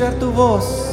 escuchar tu voz.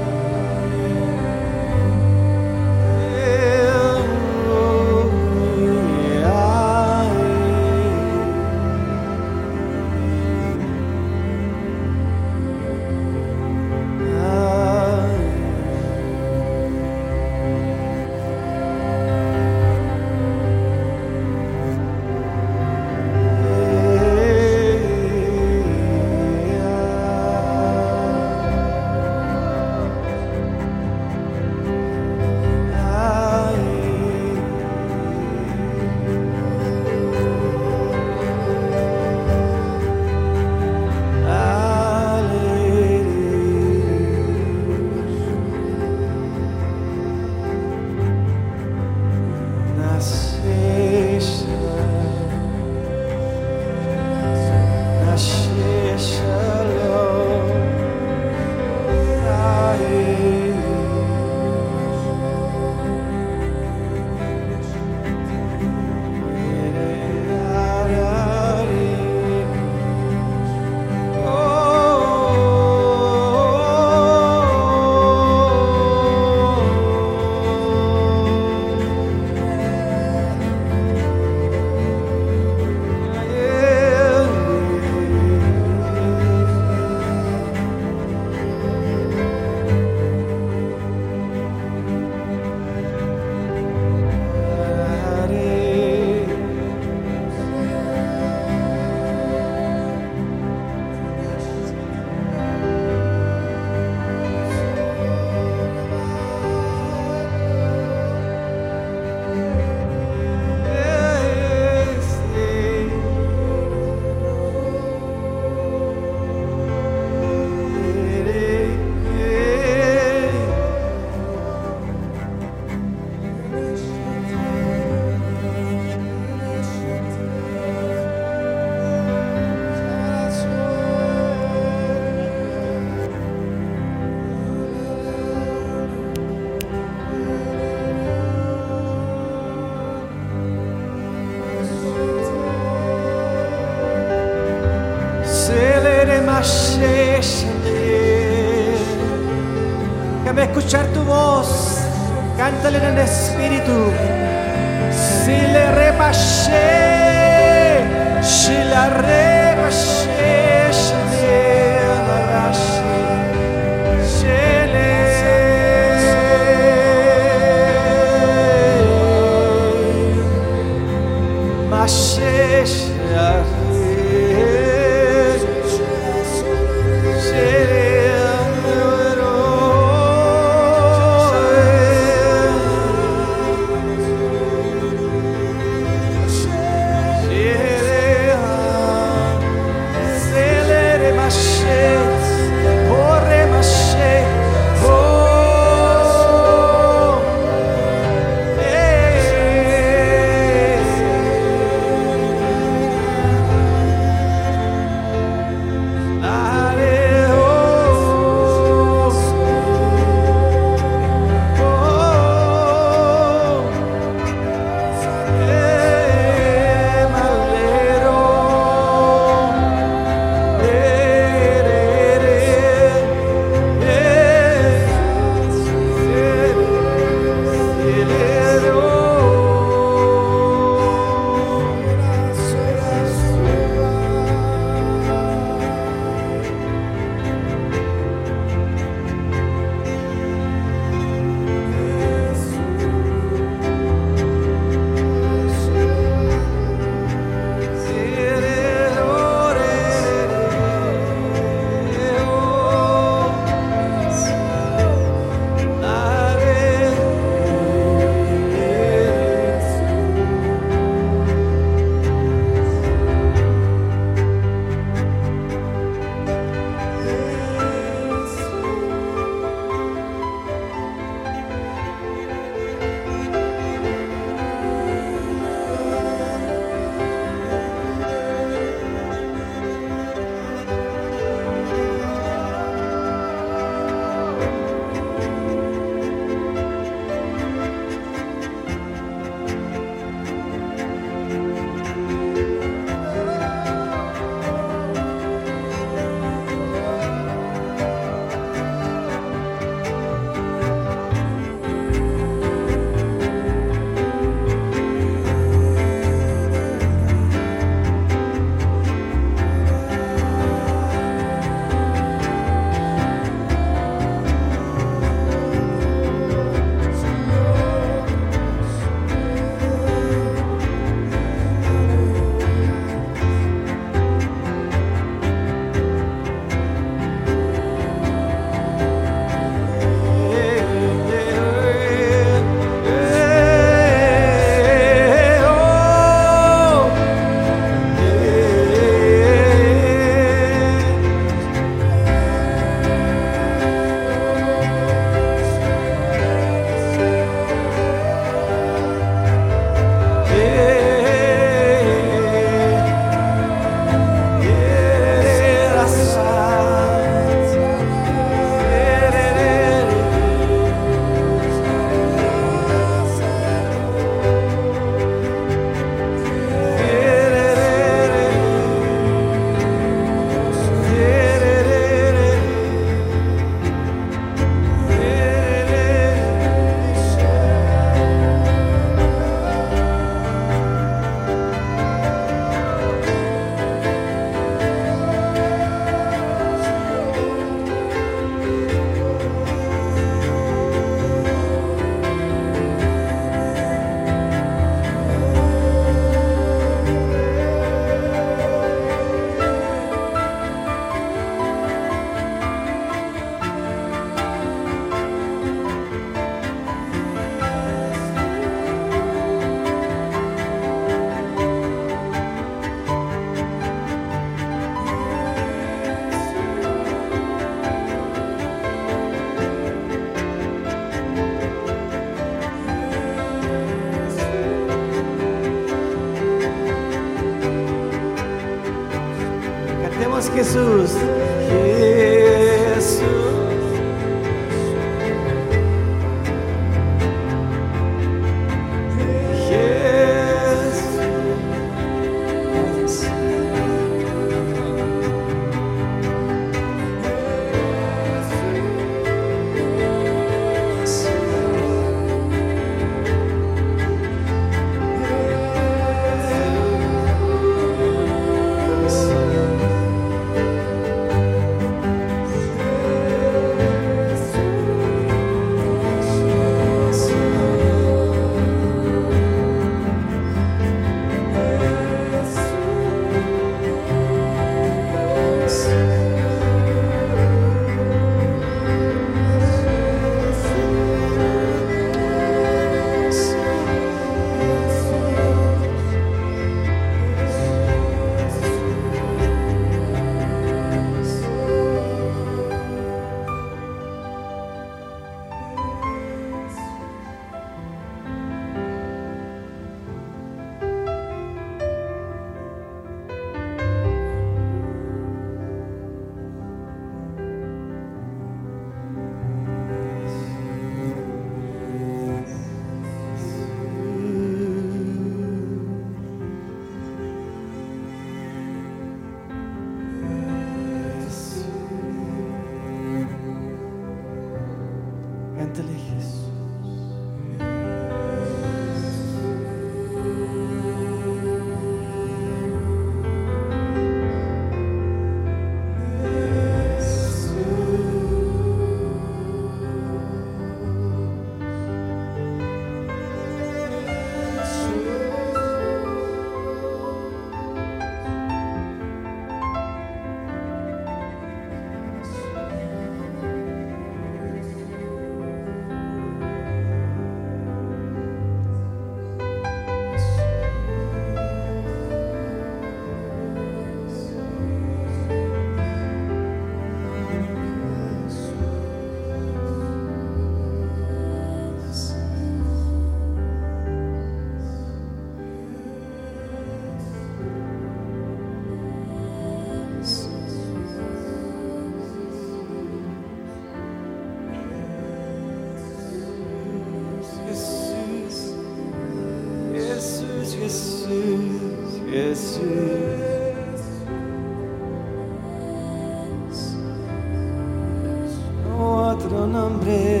hambre.